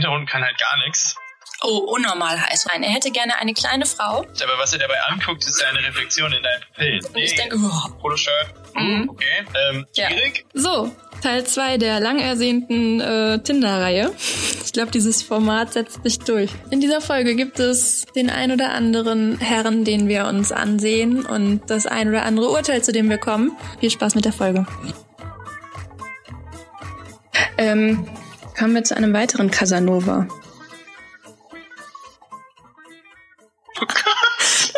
Hintergrund kann halt gar nichts. Oh, unnormal heiß. Nein, er hätte gerne eine kleine Frau. Aber was er dabei anguckt, ist eine Reflexion in deinen Pupillen. Und ich denke, oh. Polo-Shirt. Mhm. Okay. Ähm, Ja. schwierig. So, Teil 2 der lang ersehnten äh, Tinder-Reihe. Ich glaube, dieses Format setzt sich durch. In dieser Folge gibt es den ein oder anderen Herren, den wir uns ansehen und das ein oder andere Urteil, zu dem wir kommen. Viel Spaß mit der Folge. Ähm, kommen wir zu einem weiteren Casanova. Das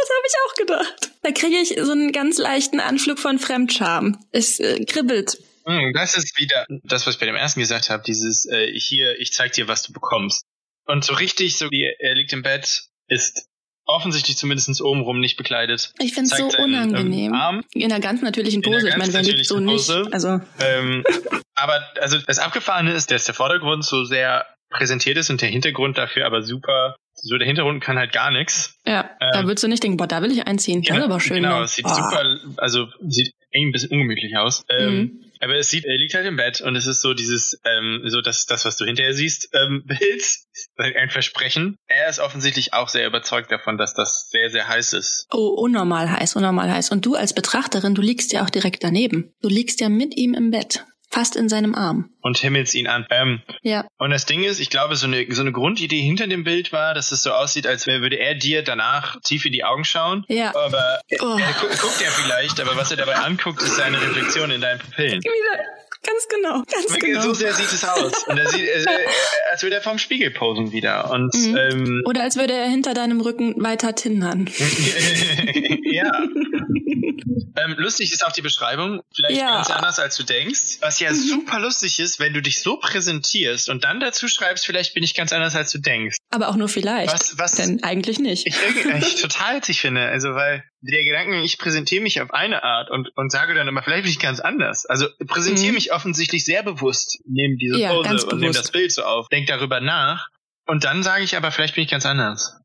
habe ich auch gedacht. Da kriege ich so einen ganz leichten Anflug von Fremdscham. Es äh, kribbelt. Hm, Das ist wieder das, was ich bei dem ersten gesagt habe, dieses äh, hier, ich zeig dir, was du bekommst. Und so richtig, so wie er liegt im Bett, ist offensichtlich zumindest obenrum nicht bekleidet. Ich finde es so seinen, unangenehm. ähm, Arm. In einer ganz natürlichen Pose. Ich ganz meine, wer liegt so natürlichen nicht? Pose. Also, Ähm, aber also das Abgefahrene ist, dass der Vordergrund so sehr präsentiert ist und der Hintergrund dafür aber super. So der Hintergrund kann halt gar nichts. ja, da Ähm, würdest du nicht denken, boah, da will ich einziehen. Das ist aber schön. Genau, ne? es sieht Boah. super, also sieht irgendwie ein bisschen ungemütlich aus. Ähm, Mhm. Aber es sieht, er liegt halt im Bett und es ist so dieses, ähm, so das, das, was du hinterher siehst, ähm, Bild, ein Versprechen. Er ist offensichtlich auch sehr überzeugt davon, dass das sehr, sehr heiß ist. Oh, unnormal heiß, unnormal heiß. Und du als Betrachterin, du liegst ja auch direkt daneben. Du liegst ja mit ihm im Bett. Fast in seinem Arm. Und himmels ihn an. Ähm, Ja. und das Ding ist, ich glaube, so eine, so eine Grundidee hinter dem Bild war, dass es so aussieht, als würde er dir danach tief in die Augen schauen. Ja. Aber Oh. er gu guckt er vielleicht, aber was er dabei anguckt, ist seine Reflexion in deinen Pupillen. Wieder. Ganz genau. Ganz Wirklich, genau. So sehr sieht es aus. Und er sieht, äh, äh, als würde er vorm Spiegel posen wieder. Und Mhm. ähm, Oder als würde er hinter deinem Rücken weiter tindern. ja. ähm, lustig ist auch die Beschreibung, vielleicht Ja. ganz anders als du denkst. Was ja super lustig ist, wenn du dich so präsentierst und dann dazu schreibst, vielleicht bin ich ganz anders als du denkst. Aber auch nur vielleicht. Was, was Denn eigentlich nicht. ich, irgendwie- ich total witzig finde. Also weil der Gedanke, ich präsentiere mich auf eine Art und, und sage dann immer, vielleicht bin ich ganz anders. Also präsentiere Mhm. mich offensichtlich sehr bewusst, nehme diese Ja, Pose und nehme das Bild so auf, denk darüber nach und dann sage ich aber, vielleicht bin ich ganz anders.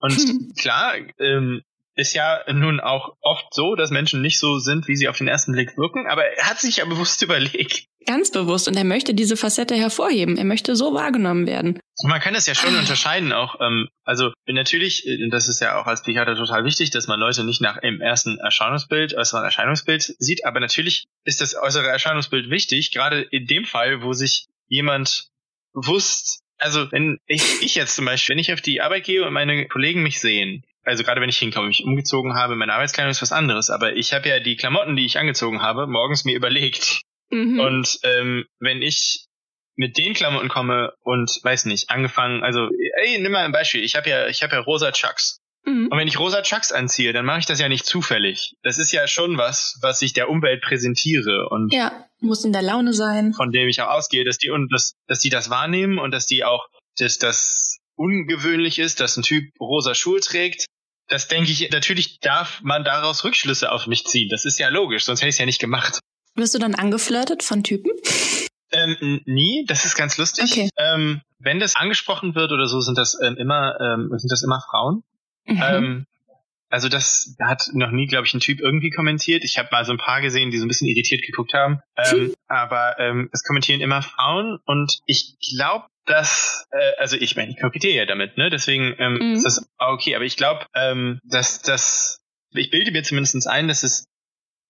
Und Hm. klar, ähm, ist ja nun auch oft so, dass Menschen nicht so sind, wie sie auf den ersten Blick wirken, aber er hat sich ja bewusst überlegt. Ganz bewusst. Und er möchte diese Facette hervorheben. Er möchte so wahrgenommen werden. Und man kann das ja schon unterscheiden auch. Ähm, also natürlich, äh, das ist ja auch als Psychiater total wichtig, dass man Leute nicht nach im ersten Erscheinungsbild, äußeren Erscheinungsbild sieht, aber natürlich ist das äußere Erscheinungsbild wichtig, gerade in dem Fall, wo sich jemand bewusst, also wenn ich, ich jetzt zum Beispiel, wenn ich auf die Arbeit gehe und meine Kollegen mich sehen, also gerade wenn ich hinkomme, mich umgezogen habe, meine Arbeitskleidung ist was anderes, aber ich habe ja die Klamotten, die ich angezogen habe, morgens mir überlegt. Mhm. Und ähm, wenn ich mit den Klamotten komme und weiß nicht, angefangen, also ey, nimm mal ein Beispiel. Ich habe ja, ich habe ja rosa Chucks. Mhm. Und wenn ich rosa Chucks anziehe, dann mache ich das ja nicht zufällig. Das ist ja schon was, was ich der Umwelt präsentiere und Ja, muss in der Laune sein. von dem ich auch ausgehe, dass die und dass, dass die das wahrnehmen und dass die auch, dass das ungewöhnlich ist, dass ein Typ rosa Schuhe trägt. Das denke ich, natürlich darf man daraus Rückschlüsse auf mich ziehen. Das ist ja logisch, sonst hätte ich es ja nicht gemacht. Wirst du dann angeflirtet von Typen? Ähm, nie, das ist ganz lustig. Okay. Ähm, wenn das angesprochen wird oder so, sind das ähm, immer ähm, sind das immer Frauen. Mhm. Ähm, also das hat noch nie, glaube ich, ein Typ irgendwie kommentiert. Ich habe mal so ein paar gesehen, die so ein bisschen irritiert geguckt haben. Ähm, aber ähm, es kommentieren immer Frauen und ich glaube, dass, äh, also ich meine, ich kokettiere ja damit, ne? Deswegen ähm, Mhm. ist das okay. Aber ich glaube, ähm, dass das, ich bilde mir zumindest ein, dass es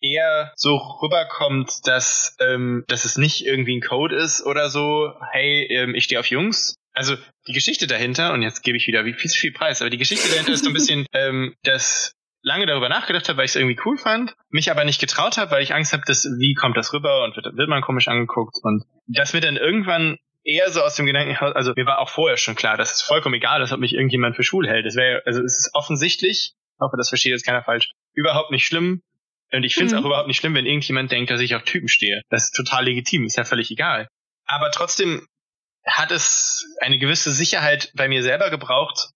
eher so rüberkommt, dass, ähm, dass es nicht irgendwie ein Code ist oder so, hey, ähm, ich stehe auf Jungs. Also die Geschichte dahinter, und jetzt gebe ich wieder wie viel zu viel Preis, aber die Geschichte dahinter ist so ein bisschen, ähm, dass lange darüber nachgedacht habe, weil ich es irgendwie cool fand, mich aber nicht getraut habe, weil ich Angst habe, dass wie kommt das rüber und wird, wird man komisch angeguckt und das mir dann irgendwann eher so aus dem Gedanken, also mir war auch vorher schon klar, dass es vollkommen egal ist, ob mich irgendjemand für schwul hält. Es wäre, also es ist offensichtlich, ich hoffe, das versteht jetzt keiner falsch, überhaupt nicht schlimm. Und ich finde es Mhm. auch überhaupt nicht schlimm, wenn irgendjemand denkt, dass ich auf Typen stehe. Das ist total legitim, ist ja völlig egal. Aber trotzdem hat es eine gewisse Sicherheit bei mir selber gebraucht,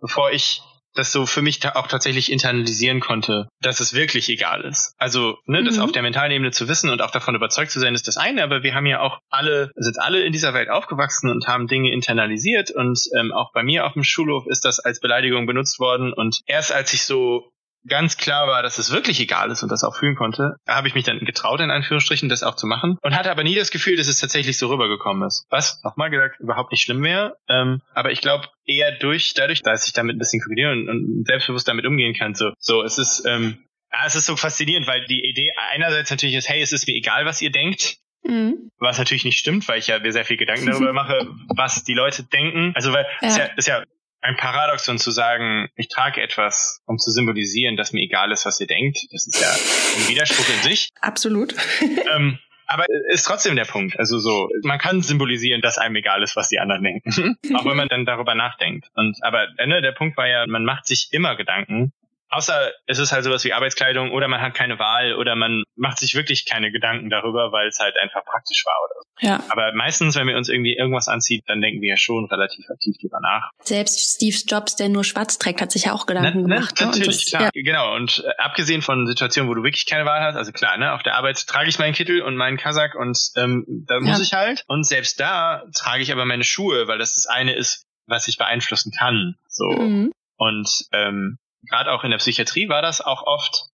bevor ich das so für mich auch tatsächlich internalisieren konnte, dass es wirklich egal ist. Also, ne, das Mhm. auf der mentalen Ebene zu wissen und auch davon überzeugt zu sein, ist das eine, aber wir haben ja auch alle, sind alle in dieser Welt aufgewachsen und haben Dinge internalisiert und ähm, auch bei mir auf dem Schulhof ist das als Beleidigung benutzt worden und erst als ich so ganz klar war, dass es wirklich egal ist und das auch fühlen konnte, habe ich mich dann getraut, in Anführungsstrichen, das auch zu machen und hatte aber nie das Gefühl, dass es tatsächlich so rübergekommen ist. Was, nochmal gesagt, überhaupt nicht schlimm wäre. Ähm, aber ich glaube, eher durch, dadurch, dass ich damit ein bisschen kombiniere und, und selbstbewusst damit umgehen kann. So, so es ist, ähm, ja, es ist so faszinierend, weil die Idee einerseits natürlich ist, hey, es ist mir egal, was ihr denkt. Mhm. Was natürlich nicht stimmt, weil ich ja mir sehr viel Gedanken darüber mache, was die Leute denken. Also weil ja. es ja, ist ja ein Paradoxon zu sagen, ich trage etwas, um zu symbolisieren, dass mir egal ist, was ihr denkt. Das ist ja ein Widerspruch in sich. Absolut. ähm, aber ist trotzdem der Punkt. Also so, man kann symbolisieren, dass einem egal ist, was die anderen denken. auch wenn man dann darüber nachdenkt. Und aber ne, der Punkt war ja, man macht sich immer Gedanken Außer es ist halt sowas wie Arbeitskleidung oder man hat keine Wahl oder man macht sich wirklich keine Gedanken darüber, weil es halt einfach praktisch war oder so. Ja. Aber meistens, wenn wir uns irgendwie irgendwas anzieht, dann denken wir ja schon relativ aktiv drüber nach. Selbst Steve Jobs, der nur schwarz trägt, hat sich ja auch Gedanken na, na, gemacht. Ne? Natürlich, das, klar. Ja. Genau. Und äh, abgesehen von Situationen, wo du wirklich keine Wahl hast, also klar, ne, auf der Arbeit trage ich meinen Kittel und meinen Kasach und ähm, da muss ja. ich halt. Und selbst da trage ich aber meine Schuhe, weil das das eine ist, was ich beeinflussen kann. So. Mhm. Und ähm, gerade auch in der Psychiatrie war das auch oft,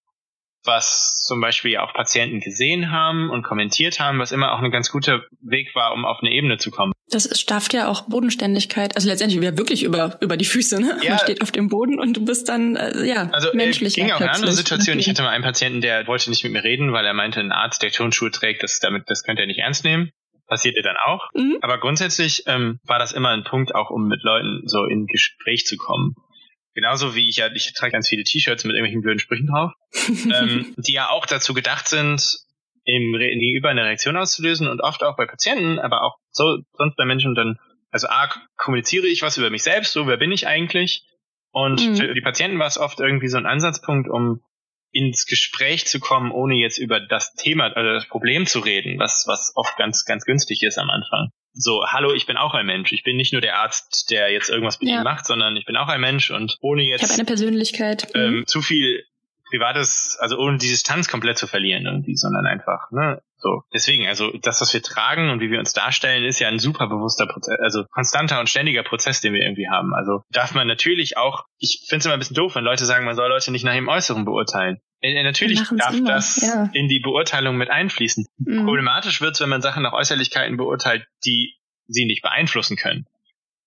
was zum Beispiel auch Patienten gesehen haben und kommentiert haben, was immer auch ein ganz guter Weg war, um auf eine Ebene zu kommen. Das schafft ja auch Bodenständigkeit. Also letztendlich wieder wirklich über, über die Füße. Ne? Ja. Man steht auf dem Boden und du bist dann äh, ja also, äh, menschlich. ging auch eine andere Situation. Ich hatte mal einen Patienten, der wollte nicht mit mir reden, weil er meinte, ein Arzt, der Turnschuhe trägt, das, damit, das könnte er nicht ernst nehmen passierte dann auch. Mhm. Aber grundsätzlich ähm, war das immer ein Punkt, auch um mit Leuten so in Gespräch zu kommen. Genauso wie ich ja, ich trage ganz viele T-Shirts mit irgendwelchen blöden Sprüchen drauf, ähm, die ja auch dazu gedacht sind, im Gegenüber eine Reaktion auszulösen und oft auch bei Patienten, aber auch so sonst bei Menschen dann, also A, kommuniziere ich was über mich selbst, so wer bin ich eigentlich? Und mhm. für die Patienten war es oft irgendwie so ein Ansatzpunkt, um ins Gespräch zu kommen, ohne jetzt über das Thema, also das Problem zu reden, was, was oft ganz, ganz günstig ist am Anfang so, hallo, ich bin auch ein Mensch. Ich bin nicht nur der Arzt, der jetzt irgendwas mit ja. ihm macht, sondern ich bin auch ein Mensch und ohne jetzt ich habe eine Persönlichkeit. Ähm, mhm. zu viel privates, also ohne die Distanz komplett zu verlieren irgendwie, sondern einfach, ne? So. Deswegen, also das, was wir tragen und wie wir uns darstellen, ist ja ein super bewusster Prozess, also konstanter und ständiger Prozess, den wir irgendwie haben. Also darf man natürlich auch, ich finde es immer ein bisschen doof, wenn Leute sagen, man soll Leute nicht nach ihrem Äußeren beurteilen. Äh, natürlich darf immer. das ja. in die Beurteilung mit einfließen. Mhm. Problematisch wird es, wenn man Sachen nach Äußerlichkeiten beurteilt, die sie nicht beeinflussen können.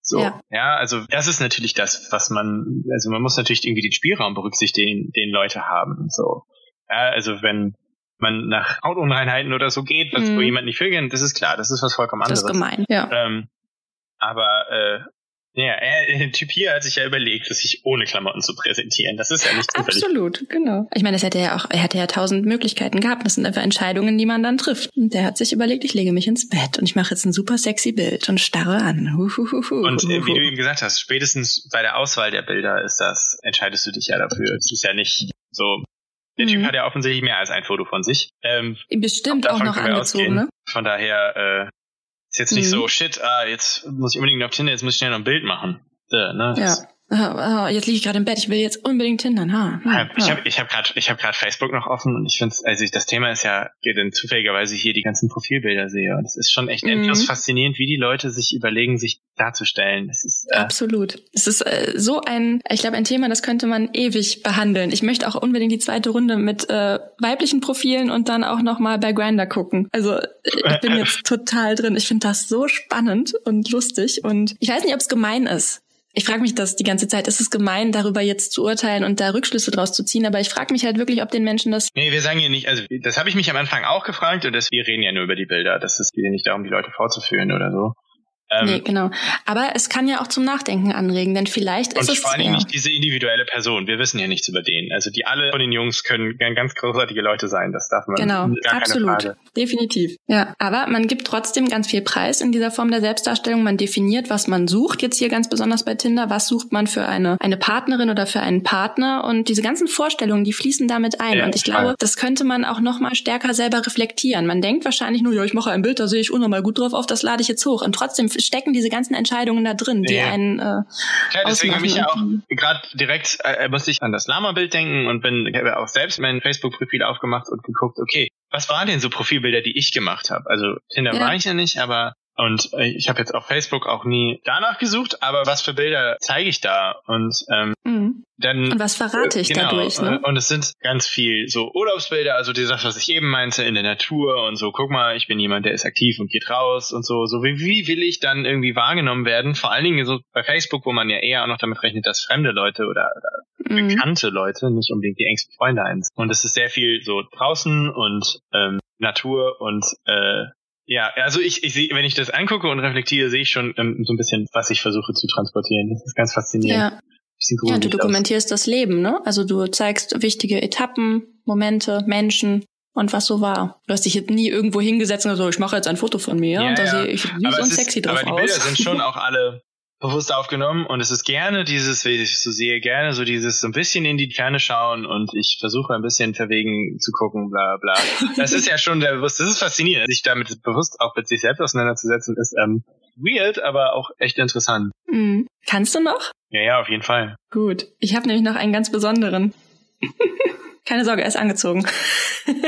So, ja. ja, also das ist natürlich das, was man, also man muss natürlich irgendwie den Spielraum berücksichtigen, den Leute haben. So, ja, also wenn man nach Hautunreinheiten oder so geht, was mhm. wo jemand nicht will, das ist klar, das ist was vollkommen anderes. Das ist gemein, ja. Ähm, aber äh, ja, er, der Typ hier hat sich ja überlegt, sich ohne Klamotten zu präsentieren. Das ist ja nicht zufällig. Absolut, genau. Ich meine, das hätte ja auch, er hätte ja tausend Möglichkeiten gehabt. Das sind einfach Entscheidungen, die man dann trifft. Und der hat sich überlegt, ich lege mich ins Bett und ich mache jetzt ein super sexy Bild und starre an. Huhuhuhu. Und äh, wie du eben gesagt hast, spätestens bei der Auswahl der Bilder ist das, entscheidest du dich ja dafür. Es ist ja nicht so, der Typ mhm. hat ja offensichtlich mehr als ein Foto von sich. Ähm, Bestimmt auch noch angezogen, ne? Von daher, äh, ist jetzt nicht mhm. so, shit, ah, jetzt muss ich unbedingt auf Tinder, jetzt muss ich schnell noch ein Bild machen. Ja, ne? ja. Oh, jetzt liege ich gerade im Bett, ich will jetzt unbedingt hindern. Ha, ha, ich habe ich hab gerade ich hab grad Facebook noch offen und ich finde also ich, das Thema ist ja, denn zufälligerweise hier die ganzen Profilbilder sehe. Und es ist schon echt mhm. endlos faszinierend, wie die Leute sich überlegen, sich darzustellen. Das ist, äh Absolut. Es ist äh, so ein, ich glaube, ein Thema, das könnte man ewig behandeln. Ich möchte auch unbedingt die zweite Runde mit äh, weiblichen Profilen und dann auch nochmal bei Grinder gucken. Also ich bin jetzt total drin. Ich finde das so spannend und lustig. Und ich weiß nicht, ob es gemein ist ich frage mich das die ganze Zeit. Ist es gemein, darüber jetzt zu urteilen und da Rückschlüsse draus zu ziehen? Aber ich frage mich halt wirklich, ob den Menschen das. Nee, wir sagen ja nicht, also das habe ich mich am Anfang auch gefragt und das, wir reden ja nur über die Bilder. Das ist hier nicht darum, die Leute vorzuführen oder so. Ähm, nee, genau. Aber es kann ja auch zum Nachdenken anregen, denn vielleicht ist es. vor allen Dingen ja. nicht diese individuelle Person. Wir wissen ja nichts über den. Also die alle von den Jungs können ganz großartige Leute sein. Das darf man. Genau, gar absolut. Definitiv. Ja. Aber man gibt trotzdem ganz viel Preis in dieser Form der Selbstdarstellung. Man definiert, was man sucht. Jetzt hier ganz besonders bei Tinder. Was sucht man für eine, eine Partnerin oder für einen Partner? Und diese ganzen Vorstellungen, die fließen damit ein. Ja, und ich klar. glaube, das könnte man auch noch mal stärker selber reflektieren. Man denkt wahrscheinlich nur, ja, ich mache ein Bild, da sehe ich unnormal gut drauf auf, das lade ich jetzt hoch. Und trotzdem stecken diese ganzen Entscheidungen da drin, die ja. einen äh, Klar, deswegen habe ich ja auch gerade direkt äh, musste ich an das Lama-Bild denken und bin habe auch selbst mein Facebook-Profil aufgemacht und geguckt, okay, was waren denn so Profilbilder, die ich gemacht habe? Also Tinder ja. war ich ja nicht, aber Und äh, ich habe jetzt auf Facebook auch nie danach gesucht, aber was für Bilder zeige ich da? Und ähm, mhm. dann und was verrate ich genau, dadurch? Ne? Und es sind ganz viel so Urlaubsbilder, also die Sache, was ich eben meinte, in der Natur und so. Guck mal, ich bin jemand, der ist aktiv und geht raus und so. So wie, wie will ich dann irgendwie wahrgenommen werden? Vor allen Dingen so bei Facebook, wo man ja eher auch noch damit rechnet, dass fremde Leute oder, oder mhm. bekannte Leute, nicht unbedingt die engsten Freunde eins. Und es ist sehr viel so draußen und ähm, Natur und äh, ja, also ich, ich sehe, wenn ich das angucke und reflektiere, sehe ich schon ähm, so ein bisschen, was ich versuche zu transportieren. Das ist ganz faszinierend. Ja. Ja, du dokumentierst aus. das Leben, ne? Also du zeigst wichtige Etappen, Momente, Menschen und was so war. Du hast dich jetzt nie irgendwo hingesetzt und so, ich mache jetzt ein Foto von mir ja, und da ja. sehe ich süß und sexy drauf aus. Aber die Bilder sind schon auch alle bewusst aufgenommen und es ist gerne dieses, wie ich so sehe, gerne so dieses so ein bisschen in die Ferne schauen und ich versuche ein bisschen verwegen zu gucken, bla bla. Das ist ja schon der bewusst, das ist faszinierend, sich damit bewusst auch mit sich selbst auseinanderzusetzen, ist ähm, weird, aber auch echt interessant. Mhm. Kannst du noch? Ja, ja, auf jeden Fall. Gut. Ich habe nämlich noch einen ganz besonderen. Keine Sorge, er ist angezogen.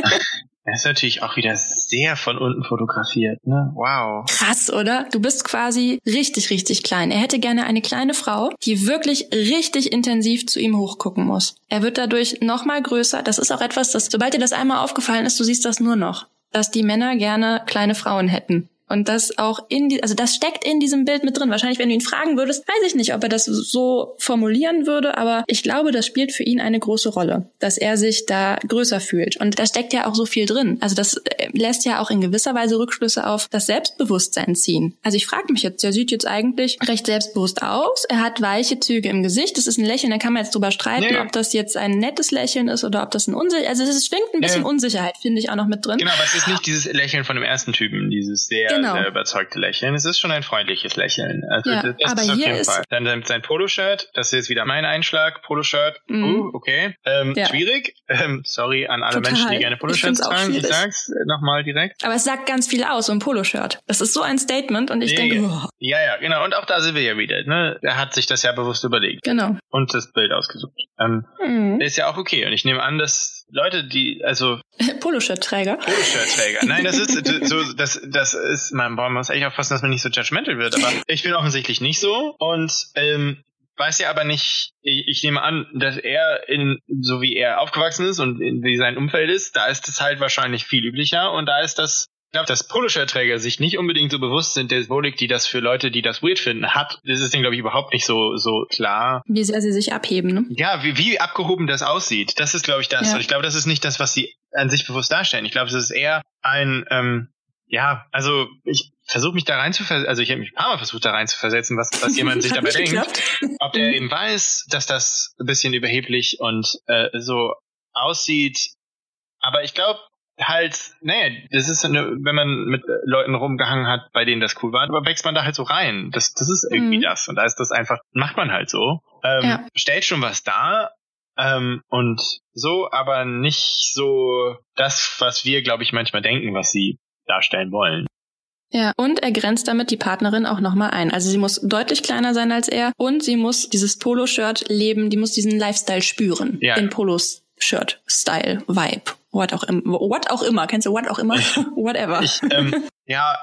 Das ist natürlich auch wieder sehr von unten fotografiert, ne? Wow. Krass, oder? Du bist quasi richtig, richtig klein. Er hätte gerne eine kleine Frau, die wirklich richtig intensiv zu ihm hochgucken muss. Er wird dadurch nochmal größer. Das ist auch etwas, das, sobald dir das einmal aufgefallen ist, du siehst das nur noch. Dass die Männer gerne kleine Frauen hätten. Und das auch in die, also das steckt in diesem Bild mit drin. Wahrscheinlich, wenn du ihn fragen würdest, weiß ich nicht, ob er das so formulieren würde, aber ich glaube, das spielt für ihn eine große Rolle, dass er sich da größer fühlt. Und da steckt ja auch so viel drin. Also das äh, lässt ja auch in gewisser Weise Rückschlüsse auf das Selbstbewusstsein ziehen. Also ich frage mich jetzt, der sieht jetzt eigentlich recht selbstbewusst aus. Er hat weiche Züge im Gesicht. Das ist ein Lächeln, da kann man jetzt drüber streiten, nee. ob das jetzt ein nettes Lächeln ist oder ob das ein unsicher, also es schwingt ein bisschen nee. Unsicherheit, finde ich auch noch mit drin. Genau, aber es ist nicht dieses Lächeln von dem ersten Typen, dieses sehr genau. sehr überzeugte Lächeln. Es ist schon ein freundliches Lächeln. Also ja, das aber ist auf jeden Fall. Dann sein Poloshirt, das ist jetzt wieder mein Einschlag. Poloshirt, mm. uh, okay. Ähm, ja. Schwierig. Ähm, sorry an alle Total. Menschen, die gerne Poloshirts tragen. Ich sag's nochmal direkt. Aber es sagt ganz viel aus, so ein Poloshirt. Das ist so ein Statement und ich ja, denke, oh. Ja, ja, genau. Und auch da sind wir ja wieder. Ne? Er hat sich das ja bewusst überlegt. Genau. Und das Bild ausgesucht. Ähm, mm. Ist ja auch okay. Und ich nehme an, dass Leute, die, also. Poloshirt-Träger. Poloshirt-Träger. Nein, das ist, so, das, das ist, man, muss echt aufpassen, dass man nicht so judgmental wird, aber ich bin offensichtlich nicht so und, ähm, weiß ja aber nicht, ich, ich nehme an, dass er in, so wie er aufgewachsen ist und in, wie sein Umfeld ist, da ist es halt wahrscheinlich viel üblicher und da ist das ich glaube, dass Poloshirt-Träger sich nicht unbedingt so bewusst sind der Symbolik, die das für Leute, die das weird finden, hat. Das ist denen, glaube ich, überhaupt nicht so, so klar. Wie sehr sie sich abheben, ne? Ja, wie, wie abgehoben das aussieht. Das ist, glaube ich, das. Ja. Und ich glaube, das ist nicht das, was sie an sich bewusst darstellen. Ich glaube, es ist eher ein, ähm, ja, also ich versuche mich da rein zu versetzen, also ich habe mich ein paar Mal versucht, da rein zu versetzen, was, was jemand sich dabei denkt. Ob der eben weiß, dass das ein bisschen überheblich und äh, so aussieht. Aber ich glaube, halt, naja, das ist eine, wenn man mit Leuten rumgehangen hat, bei denen das cool war, aber wächst man da halt so rein. Das, das ist irgendwie mhm. das. Und da ist das einfach, macht man halt so. Ähm, ja. Stellt schon was dar, ähm, und so, aber nicht so das, was wir, glaube ich, manchmal denken, was sie darstellen wollen. Ja, und er grenzt damit die Partnerin auch nochmal ein. Also sie muss deutlich kleiner sein als er und sie muss dieses Polo-Shirt leben, die muss diesen Lifestyle spüren. Ja. Den Polos-Shirt-Style-Vibe what auch, im, what auch immer. Kennst du what auch immer? Whatever. Ich, ähm, ja,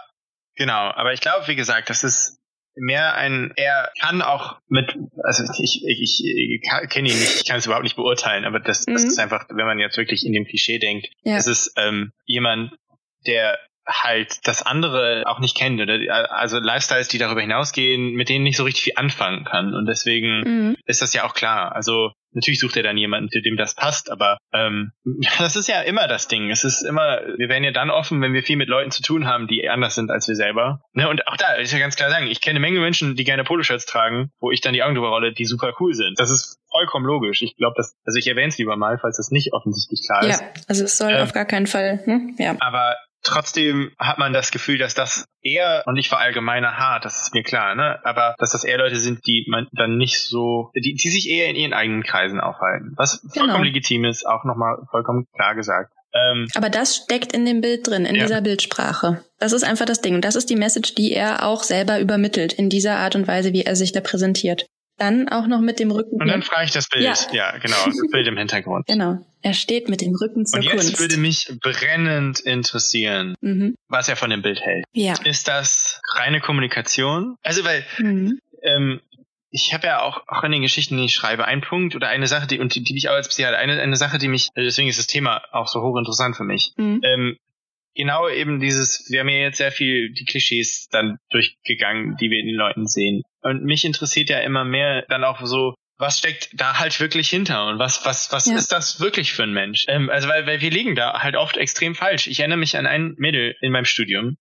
genau. Aber ich glaube, wie gesagt, das ist mehr ein, er kann auch mit, also ich, ich, ich kenne ihn nicht, ich kann es überhaupt nicht beurteilen, aber das, das mhm. ist einfach, wenn man jetzt wirklich in dem Klischee denkt, ja. es ist ähm, jemand, der halt das andere auch nicht kennt oder also Lifestyles, die darüber hinausgehen, mit denen nicht so richtig viel anfangen kann und deswegen mhm. ist das ja auch klar. Also natürlich sucht er dann jemanden, zu dem das passt, aber ähm, das ist ja immer das Ding. Es ist immer, wir werden ja dann offen, wenn wir viel mit Leuten zu tun haben, die anders sind als wir selber. Ne? Und auch da ist ja ganz klar sagen, ich kenne eine Menge Menschen, die gerne Poloshirts tragen, wo ich dann die Augen drüber rolle, die super cool sind. Das ist vollkommen logisch. Ich glaube, dass, also ich erwähne es lieber mal, falls das nicht offensichtlich klar ist. Ja, also es soll ähm, auf gar keinen Fall, hm? ja. Aber Trotzdem hat man das Gefühl, dass das eher, und nicht verallgemeiner hart, das ist mir klar, ne? Aber dass das eher Leute sind, die man dann nicht so, die, die sich eher in ihren eigenen Kreisen aufhalten. Was genau. vollkommen legitim ist, auch nochmal vollkommen klar gesagt. Ähm, Aber das steckt in dem Bild drin, in ja. dieser Bildsprache. Das ist einfach das Ding. Und das ist die Message, die er auch selber übermittelt, in dieser Art und Weise, wie er sich da präsentiert. Dann auch noch mit dem Rücken. Und dann frage ich das Bild. Ja, ja genau, das Bild im Hintergrund. Genau. Er steht mit dem Rücken zur Und jetzt Kunst. würde mich brennend interessieren, mhm. was er von dem Bild hält. Ja. Ist das reine Kommunikation? Also, weil Mhm. ähm, ich habe ja auch, auch in den Geschichten, die ich schreibe, einen Punkt oder eine Sache, die, und die, die mich auch als Psychiater, eine, eine Sache, die mich, also deswegen ist das Thema auch so hochinteressant für mich. Mhm. Ähm, genau eben dieses, wir haben ja jetzt sehr viel die Klischees dann durchgegangen, die wir in den Leuten sehen. Und mich interessiert ja immer mehr dann auch so, was steckt da halt wirklich hinter und was, was, was Ja. ist das wirklich für ein Mensch? Ähm, also weil, weil wir liegen da halt oft extrem falsch. Ich erinnere mich an ein Mädel in meinem Studium,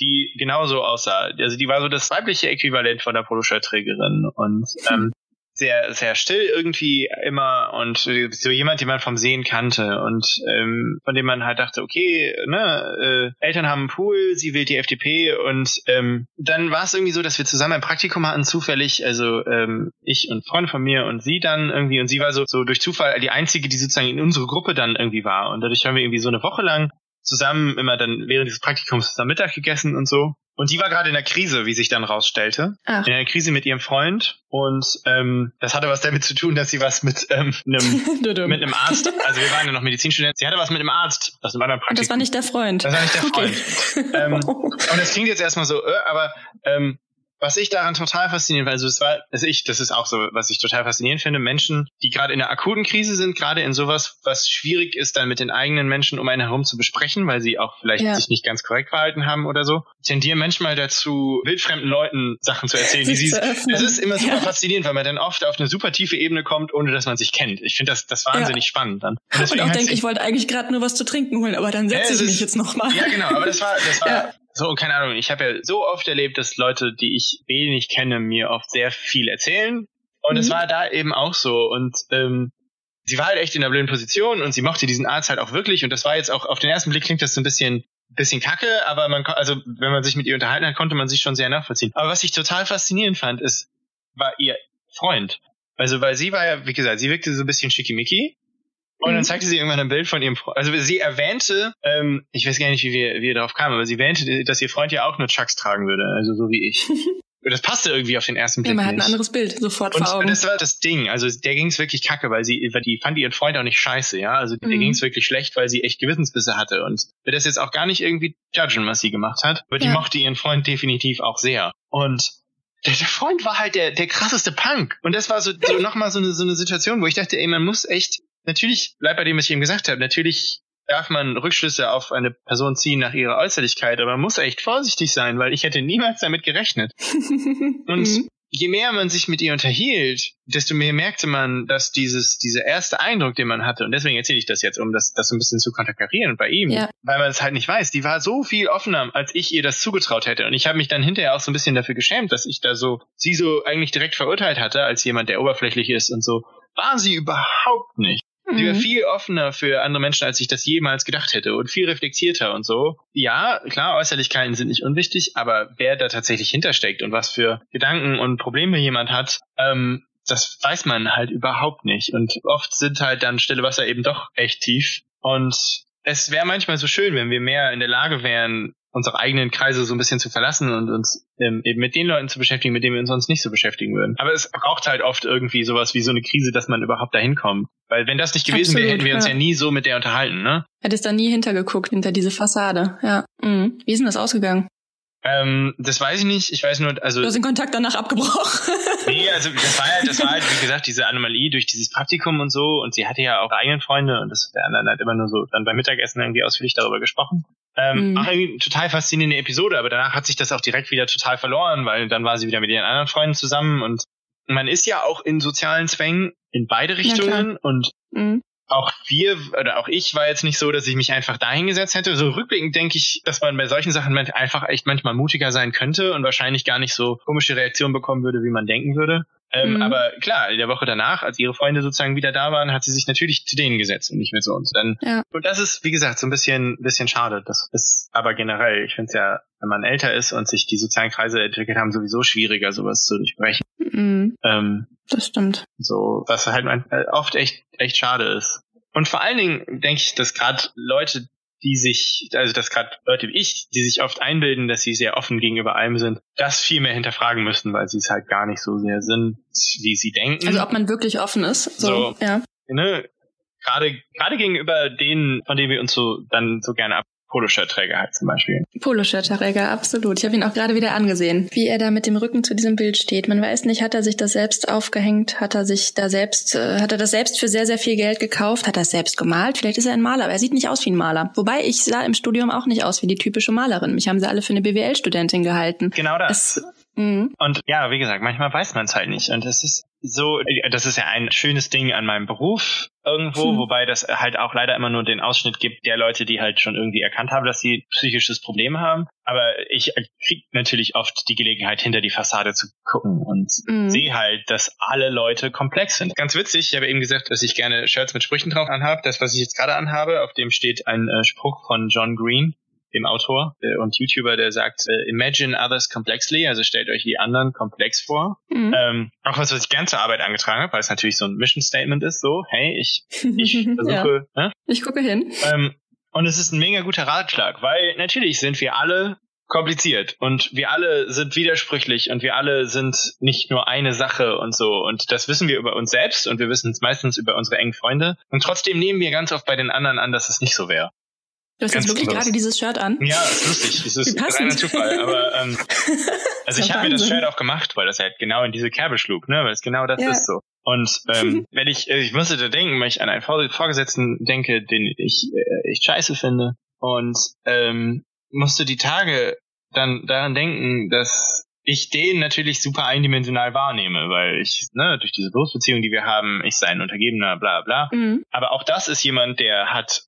die genauso aussah. Also die war so das weibliche Äquivalent von der Poloshirtträgerin und ähm, sehr, sehr still irgendwie immer und so jemand, den man vom Sehen kannte und ähm, von dem man halt dachte, okay, ne, äh, Eltern haben einen Pool, sie wählt die FDP und ähm, dann war es irgendwie so, dass wir zusammen ein Praktikum hatten, zufällig, also ähm, ich und Freunde von mir und sie dann irgendwie und sie war so, so durch Zufall die einzige, die sozusagen in unsere Gruppe dann irgendwie war und dadurch haben wir irgendwie so eine Woche lang zusammen immer dann während dieses Praktikums zusammen Mittag gegessen und so. Und die war gerade in der Krise, wie sich dann rausstellte. Ach. In der Krise mit ihrem Freund. Und ähm, das hatte was damit zu tun, dass sie was mit ähm, einem mit einem Arzt, also wir waren ja noch Medizinstudenten, sie hatte was mit einem Arzt aus einem anderen Und das war nicht der Freund. Das war nicht der Okay. Freund. ähm, und das klingt jetzt erstmal so, äh, aber ähm, was ich daran total faszinierend, also es war, also ich, das ist auch so, was ich total faszinierend finde, Menschen, die gerade in einer akuten Krise sind, gerade in sowas, was schwierig ist, dann mit den eigenen Menschen um einen herum zu besprechen, weil sie auch vielleicht Ja. sich nicht ganz korrekt verhalten haben oder so, tendieren manchmal dazu, wildfremden Leuten Sachen zu erzählen, die Sich sie, zu öffnen. das ist immer super Ja. faszinierend, weil man dann oft auf eine super tiefe Ebene kommt, ohne dass man sich kennt. Ich finde das, das wahnsinnig spannend dann. Und, Und hat denke, ich wollte eigentlich gerade nur was zu trinken holen, aber dann Ja, setze es ich mich ist- jetzt nochmal. Ja, genau, aber das war, das war Ja. So, keine Ahnung, ich habe ja so oft erlebt, dass Leute, die ich wenig kenne, mir oft sehr viel erzählen. Und es Mhm. war da eben auch so. Und ähm, sie war halt echt in einer blöden Position und sie mochte diesen Arzt halt auch wirklich. Und das war jetzt auch, auf den ersten Blick klingt das so ein bisschen bisschen kacke, aber man also wenn man sich mit ihr unterhalten hat, konnte man sich schon sehr nachvollziehen. Aber was ich total faszinierend fand, ist, war ihr Freund. Also weil sie war ja, wie gesagt, sie wirkte so ein bisschen schickimicki. Und dann Mhm. zeigte sie irgendwann ein Bild von ihrem Freund. Also sie erwähnte, ähm, ich weiß gar nicht, wie wir, wie wir darauf kamen, aber sie erwähnte, dass ihr Freund ja auch nur Chucks tragen würde, also so wie ich. Und das passte irgendwie auf den ersten Ja, Blick man hat ein anderes Bild sofort Und, vor und Augen. das war das Ding. Also der ging es wirklich kacke, weil sie, weil die fand ihren Freund auch nicht scheiße, ja. Also der Mhm. ging es wirklich schlecht, weil sie echt Gewissensbisse hatte. Und will das jetzt auch gar nicht irgendwie judgen, was sie gemacht hat. Aber die Ja. mochte ihren Freund definitiv auch sehr. Und der, der Freund war halt der, der krasseste Punk. Und das war so, so nochmal so eine, so eine Situation, wo ich dachte, ey, man muss echt, natürlich, bleibt bei dem, was ich eben gesagt habe, natürlich darf man Rückschlüsse auf eine Person ziehen nach ihrer Äußerlichkeit, aber man muss echt vorsichtig sein, weil ich hätte niemals damit gerechnet. Und Mhm. je mehr man sich mit ihr unterhielt, desto mehr merkte man, dass dieses, dieser erste Eindruck, den man hatte, und deswegen erzähle ich das jetzt, um das, das so ein bisschen zu konterkarieren bei ihm, Ja. weil man es halt nicht weiß, die war so viel offener, als ich ihr das zugetraut hätte. Und ich habe mich dann hinterher auch so ein bisschen dafür geschämt, dass ich da so, sie so eigentlich direkt verurteilt hatte, als jemand, der oberflächlich ist und so. War sie überhaupt nicht. Sie war Mhm. viel offener für andere Menschen, als ich das jemals gedacht hätte und viel reflektierter und so. Ja, klar, Äußerlichkeiten sind nicht unwichtig, aber wer da tatsächlich hintersteckt und was für Gedanken und Probleme jemand hat, ähm, das weiß man halt überhaupt nicht. Und oft sind halt dann stille Wasser eben doch echt tief. Und es wäre manchmal so schön, wenn wir mehr in der Lage wären, unsere eigenen Kreise so ein bisschen zu verlassen und uns ähm, eben mit den Leuten zu beschäftigen, mit denen wir uns sonst nicht so beschäftigen würden. Aber es braucht halt oft irgendwie sowas wie so eine Krise, dass man überhaupt dahin kommt. Weil wenn das nicht gewesen wäre, hätten wir uns ja. nie so mit der unterhalten, ne? Hättest da nie hintergeguckt, hinter diese Fassade. Ja. Mhm. Wie ist denn das ausgegangen? Ähm, das weiß ich nicht. Ich weiß nur, also Du hast den Kontakt danach abgebrochen. nee, also das war halt, das war halt, wie gesagt, diese Anomalie durch dieses Praktikum und so. Und sie hatte ja auch eigene Freunde und das der anderen hat immer nur so dann beim Mittagessen irgendwie ausführlich darüber gesprochen. Ähm, Mhm. Auch irgendwie eine total faszinierende Episode, aber danach hat sich das auch direkt wieder total verloren, weil dann war sie wieder mit ihren anderen Freunden zusammen und man ist ja auch in sozialen Zwängen in beide Richtungen und Mhm. auch wir oder auch ich war jetzt nicht so, dass ich mich einfach dahingesetzt hätte. So rückblickend denke ich, dass man bei solchen Sachen einfach echt manchmal mutiger sein könnte und wahrscheinlich gar nicht so komische Reaktionen bekommen würde, wie man denken würde. Ähm, Mhm. Aber klar, in der Woche danach, als ihre Freunde sozusagen wieder da waren, hat sie sich natürlich zu denen gesetzt und nicht mehr zu uns. Dann, Ja. Und das ist, wie gesagt, so ein bisschen, bisschen schade. Das ist aber generell, ich finde es ja, wenn man älter ist und sich die sozialen Kreise entwickelt haben, sowieso schwieriger, sowas zu durchbrechen. Mhm. Ähm, Das stimmt. so, was halt äh, oft echt, echt schade ist. Und vor allen Dingen denke ich, dass gerade Leute, die sich, also dass gerade Leute wie ich, die sich oft einbilden, dass sie sehr offen gegenüber allem sind, das viel mehr hinterfragen müssen, weil sie es halt gar nicht so sehr sind, wie sie denken. Also ob man wirklich offen ist. So, so ja. Ne, gerade gerade gegenüber denen, von denen wir uns so dann so gerne ab Poloshirt-Träger halt zum Beispiel. Poloshirt-Träger, absolut. Ich habe ihn auch gerade wieder angesehen, wie er da mit dem Rücken zu diesem Bild steht. Man weiß nicht, hat er sich das selbst aufgehängt, hat er sich da selbst, äh, hat er das selbst für sehr, sehr viel Geld gekauft, hat er es selbst gemalt? Vielleicht ist er ein Maler, aber er sieht nicht aus wie ein Maler. Wobei ich sah im Studium auch nicht aus wie die typische Malerin. Mich haben sie alle für eine BWL-Studentin gehalten. Genau das. Es, Mhm. Und ja, wie gesagt, manchmal weiß man es halt nicht. Und es ist so, das ist ja ein schönes Ding an meinem Beruf irgendwo, hm. wobei das halt auch leider immer nur den Ausschnitt gibt der Leute, die halt schon irgendwie erkannt haben, dass sie psychisches Problem haben. Aber ich kriege natürlich oft die Gelegenheit, hinter die Fassade zu gucken und mhm. sehe halt, dass alle Leute komplex sind. Ganz witzig, ich habe eben gesagt, dass ich gerne Shirts mit Sprüchen drauf anhabe. Das, was ich jetzt gerade anhabe, auf dem steht ein äh, Spruch von John Green, dem Autor äh, und YouTuber, der sagt, äh, imagine others complexly, also stellt euch die anderen komplex vor. Mhm. Ähm, auch was, was ich gern zur Arbeit angetragen habe, weil es natürlich so ein Mission Statement ist, so, hey, ich, ich versuche, ja. ne? Ich gucke hin. Ähm, und es ist ein mega guter Ratschlag, weil natürlich sind wir alle kompliziert und wir alle sind widersprüchlich und wir alle sind nicht nur eine Sache und so und das wissen wir über uns selbst und wir wissen es meistens über unsere engen Freunde und trotzdem nehmen wir ganz oft bei den anderen an, dass es nicht so wäre. Du hast jetzt wirklich gerade dieses Shirt an? Ja, ist lustig. Es ist reiner Zufall. Aber ähm, also ich habe mir das Shirt auch gemacht, weil das halt genau in diese Kerbe schlug, ne? Weil es genau das ja. ist so. Und ähm, wenn ich, äh, ich musste da denken, wenn ich an einen Vorgesetzten denke, den ich äh, echt scheiße finde. Und ähm, musste die Tage dann daran denken, dass ich den natürlich super eindimensional wahrnehme, weil ich, ne, durch diese Berufsbeziehung, die wir haben, ich sei ein Untergebener, bla bla. Mhm. Aber auch das ist jemand, der hat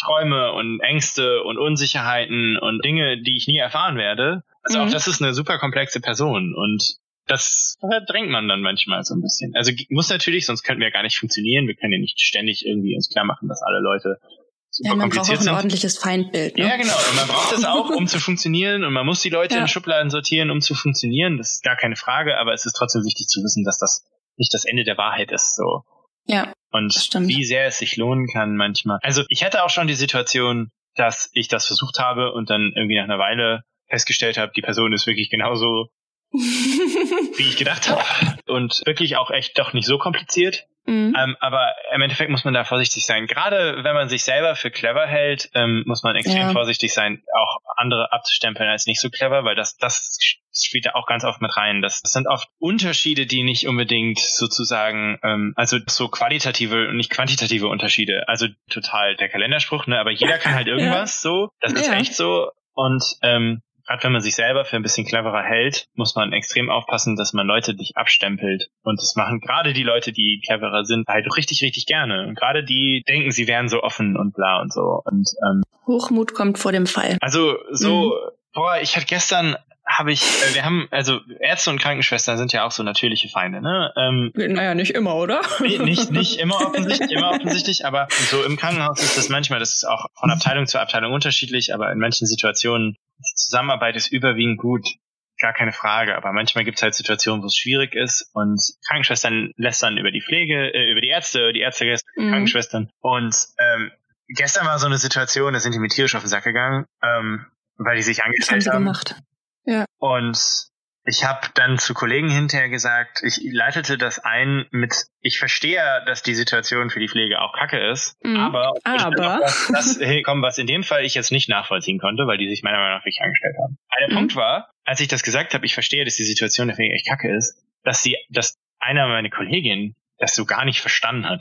Träume und Ängste und Unsicherheiten und Dinge, die ich nie erfahren werde. Also mhm. auch das ist eine super komplexe Person und das verdrängt man dann manchmal so ein bisschen. Also muss natürlich, sonst könnten wir gar nicht funktionieren. Wir können ja nicht ständig irgendwie uns klar machen, dass alle Leute super ja, man braucht auch ein sind. ordentliches Feindbild. Ne? Ja, genau. Und man braucht das auch, um zu funktionieren. Und man muss die Leute ja. in Schubladen sortieren, um zu funktionieren. Das ist gar keine Frage. Aber es ist trotzdem wichtig zu wissen, dass das nicht das Ende der Wahrheit ist. So. Ja. Und wie sehr es sich lohnen kann manchmal. Also ich hatte auch schon die Situation, dass ich das versucht habe und dann irgendwie nach einer Weile festgestellt habe, die Person ist wirklich genauso, wie ich gedacht habe. Und wirklich auch echt doch nicht so kompliziert. Mhm. Ähm, aber im Endeffekt muss man da vorsichtig sein. Gerade wenn man sich selber für clever hält, ähm, muss man extrem ja. vorsichtig sein, auch andere abzustempeln als nicht so clever, weil das, das spielt da auch ganz oft mit rein. Das, das sind oft Unterschiede, die nicht unbedingt sozusagen, ähm, also so qualitative und nicht quantitative Unterschiede. Also total der Kalenderspruch, ne? Aber jeder kann halt irgendwas ja. so. Das ist ja. echt so. Und ähm, gerade wenn man sich selber für ein bisschen cleverer hält, muss man extrem aufpassen, dass man Leute nicht abstempelt. Und das machen gerade die Leute, die cleverer sind, halt richtig, richtig gerne. Und gerade die denken, sie wären so offen und bla und so. Und ähm, Hochmut kommt vor dem Fall. Also so, mhm. boah, ich hatte gestern habe ich, äh, wir haben, also Ärzte und Krankenschwestern sind ja auch so natürliche Feinde, ne? Ähm, naja, nicht immer, oder? nicht, nicht immer offensichtlich, immer offensichtlich, aber so im Krankenhaus ist das manchmal, das ist auch von Abteilung zu Abteilung unterschiedlich, aber in manchen Situationen, die Zusammenarbeit ist überwiegend gut, gar keine Frage, aber manchmal gibt es halt Situationen, wo es schwierig ist und Krankenschwestern lästern über die Pflege, äh, über die Ärzte, die Ärzte, mhm. Krankenschwestern und ähm, gestern war so eine Situation, da sind die mit tierisch auf den Sack gegangen, ähm, weil die sich angestellt haben. Gemacht. Ja. Und ich habe dann zu Kollegen hinterher gesagt, ich leitete das ein mit, ich verstehe, dass die Situation für die Pflege auch kacke ist, mhm. aber, aber. das, das kommen, was in dem Fall ich jetzt nicht nachvollziehen konnte, weil die sich meiner Meinung nach richtig angestellt haben. Der mhm. Punkt war, als ich das gesagt habe, ich verstehe, dass die Situation der Pflege echt kacke ist, dass sie, dass einer meiner Kolleginnen das so gar nicht verstanden hat.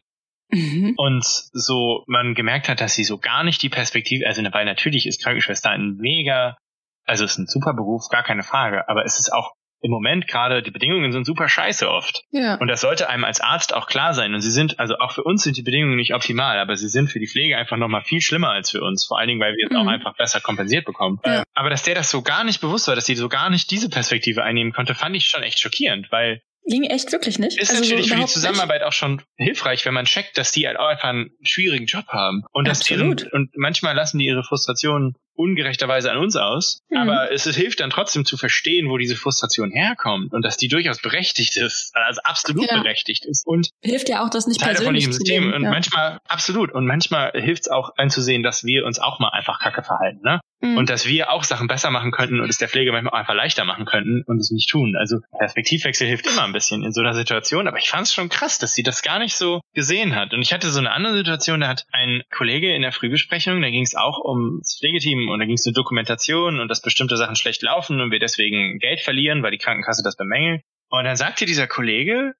Mhm. Und so man gemerkt hat, dass sie so gar nicht die Perspektive, also weil natürlich ist Krankenschwester ein mega also es ist ein super Beruf, gar keine Frage, aber es ist auch im Moment gerade, die Bedingungen sind super scheiße oft. Ja. Und das sollte einem als Arzt auch klar sein. Und sie sind, also auch für uns sind die Bedingungen nicht optimal, aber sie sind für die Pflege einfach nochmal viel schlimmer als für uns. Vor allen Dingen, weil wir es mhm. auch einfach besser kompensiert bekommen. Ja. Aber dass der das so gar nicht bewusst war, dass sie so gar nicht diese Perspektive einnehmen konnte, fand ich schon echt schockierend, weil Ging echt wirklich nicht. Ist also natürlich so für die Zusammenarbeit auch schon hilfreich, wenn man checkt, dass die halt auch einfach einen schwierigen Job haben. Und dass Absolut. deren, und manchmal lassen die ihre Frustrationen ungerechterweise an uns aus. Mhm. Aber es, es hilft dann trotzdem zu verstehen, wo diese Frustration herkommt und dass die durchaus berechtigt ist, also absolut Ja. berechtigt ist. Und. Hilft ja auch, das nicht Teil persönlich zu System. nehmen. Und ja. manchmal, absolut. Und manchmal hilft es auch einzusehen, dass wir uns auch mal einfach kacke verhalten, ne? Mhm. Und dass wir auch Sachen besser machen könnten und es der Pflege manchmal auch einfach leichter machen könnten und es nicht tun. Also Perspektivwechsel hilft immer ein bisschen in so einer Situation, aber ich fand es schon krass, dass sie das gar nicht so gesehen hat. Und ich hatte so eine andere Situation, da hat ein Kollege in der Frühbesprechung, da ging es auch ums Pflegeteam und da ging es um Dokumentation und dass bestimmte Sachen schlecht laufen und wir deswegen Geld verlieren, weil die Krankenkasse das bemängelt. Und dann sagte dieser Kollege,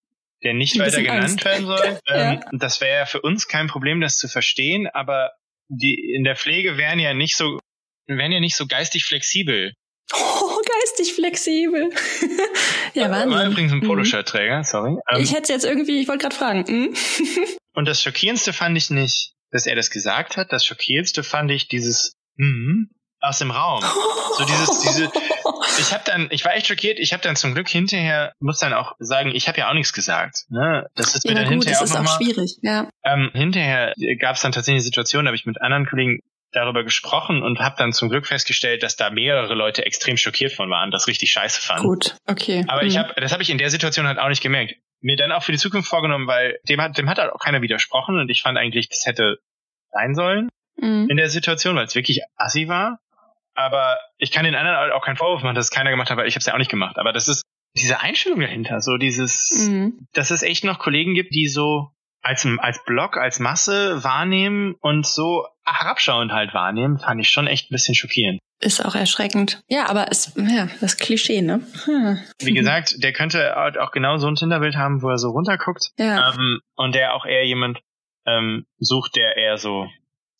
der nicht weiter genannt Angst. werden soll, Ja. ähm, das wäre ja für uns kein Problem, das zu verstehen, aber die in der Pflege wären ja nicht so wären ja nicht so geistig flexibel. Oh, geistig flexibel. ja, War Wahnsinn. übrigens ein Mhm. Poloshirt-Träger, sorry. Ähm, Ich hätte jetzt irgendwie, ich wollte gerade fragen. Mhm. und das Schockierendste fand ich nicht, dass er das gesagt hat. Das Schockierendste fand ich dieses hm aus dem Raum. So dieses, diese, ich habe dann, ich war echt schockiert. Ich habe dann zum Glück hinterher, muss dann auch sagen, ich habe ja auch nichts gesagt. Ne? Das ist mir Ja, dann gut, hinterher das auch ist auch nochmal. schwierig. Ja. Ähm, hinterher gab es dann tatsächlich eine Situation, da habe ich mit anderen Kollegen darüber gesprochen und habe dann zum Glück festgestellt, dass da mehrere Leute extrem schockiert von waren, das richtig scheiße fanden. Gut, okay. Aber ich Mhm. habe, das habe ich in der Situation halt auch nicht gemerkt. Mir dann auch für die Zukunft vorgenommen, weil dem hat, dem hat halt auch keiner widersprochen und ich fand eigentlich, das hätte sein sollen Mhm. in der Situation, weil es wirklich assi war. Aber ich kann den anderen auch keinen Vorwurf machen, dass es keiner gemacht hat, weil ich habe es ja auch nicht gemacht. Aber das ist diese Einstellung dahinter, so dieses, Mhm. dass es echt noch Kollegen gibt, die so als, als Block, als Masse wahrnehmen und so herabschauend halt wahrnehmen, fand ich schon echt ein bisschen schockierend. Ist auch erschreckend. Ja, aber es, ja, das Klischee, ne? Hm. Wie gesagt, der könnte halt auch genau so ein Tinderbild haben, wo er so runterguckt. Ja. Ähm, und der auch eher jemand ähm, sucht, der eher so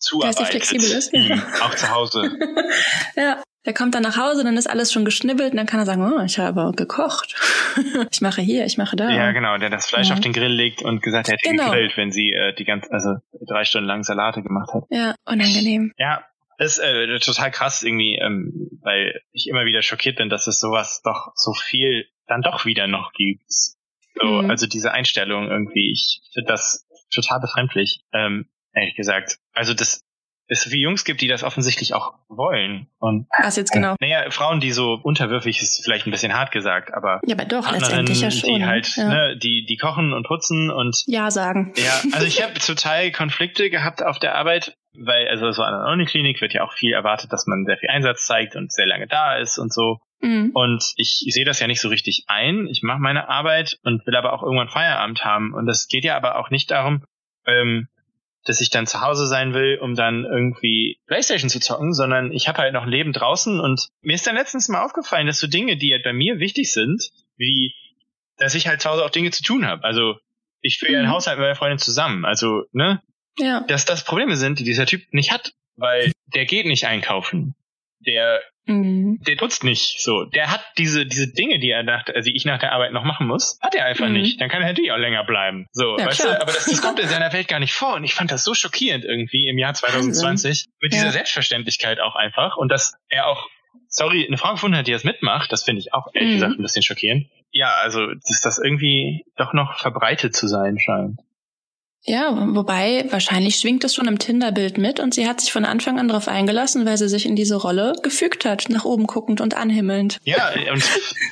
zuarbeitet. Geistig flexibel ist. ihm, auch zu Hause. ja. Der kommt dann nach Hause, dann ist alles schon geschnibbelt und dann kann er sagen, oh, ich habe gekocht. ich mache hier, ich mache da. Ja, genau, der das Fleisch Ja. auf den Grill legt und gesagt, er hätte Genau. gegrillt, wenn sie äh, die ganze, also drei Stunden lang Salate gemacht hat. Ja, unangenehm. Ja, ist äh, total krass irgendwie, ähm, weil ich immer wieder schockiert bin, dass es sowas doch so viel dann doch wieder noch gibt. So, Mhm. Also diese Einstellung irgendwie, ich finde das total befremdlich, ähm, ehrlich gesagt. Also das es wie Jungs gibt, die das offensichtlich auch wollen. Und Was jetzt genau? naja, Frauen, die so unterwürfig ist vielleicht ein bisschen hart gesagt, aber Ja, aber doch, Partnerinnen, letztendlich ja schon. die halt, ja. ne, die, die kochen und putzen und ja sagen. ja, also ich habe total Konflikte gehabt auf der Arbeit, weil also so an einer Uniklinik wird ja auch viel erwartet, dass man sehr viel Einsatz zeigt und sehr lange da ist und so. Mhm. Und ich, sehe das ja nicht so richtig ein. Ich mache meine Arbeit und will aber auch irgendwann Feierabend haben. Und das geht ja aber auch nicht darum, ähm, dass ich dann zu Hause sein will, um dann irgendwie Playstation zu zocken, sondern ich habe halt noch ein Leben draußen und mir ist dann letztens mal aufgefallen, dass so Dinge, die halt bei mir wichtig sind, wie dass ich halt zu Hause auch Dinge zu tun habe. Also ich führe ja einen Mhm. Haushalt mit meiner Freundin zusammen. Also, ne, Ja. dass das Probleme sind, die dieser Typ nicht hat, weil der geht nicht einkaufen. Der Mhm. der nutzt nicht so. Der hat diese, diese Dinge, die er nach, also ich nach der Arbeit noch machen muss, hat er einfach Mhm. nicht. Dann kann er natürlich auch länger bleiben. So, Ja, weißt klar. du, aber das, das kommt in seiner Welt gar nicht vor. Und ich fand das so schockierend irgendwie im Jahr 2020 mit dieser Ja. Selbstverständlichkeit auch einfach. Und dass er auch, sorry, eine Frau gefunden hat, die das mitmacht, das finde ich auch ehrlich Mhm. gesagt ein bisschen schockierend. Ja, also, dass das irgendwie doch noch verbreitet zu sein scheint. Ja, wobei wahrscheinlich schwingt es schon im Tinder-Bild mit und sie hat sich von Anfang an darauf eingelassen, weil sie sich in diese Rolle gefügt hat, nach oben guckend und anhimmelnd. Ja, und,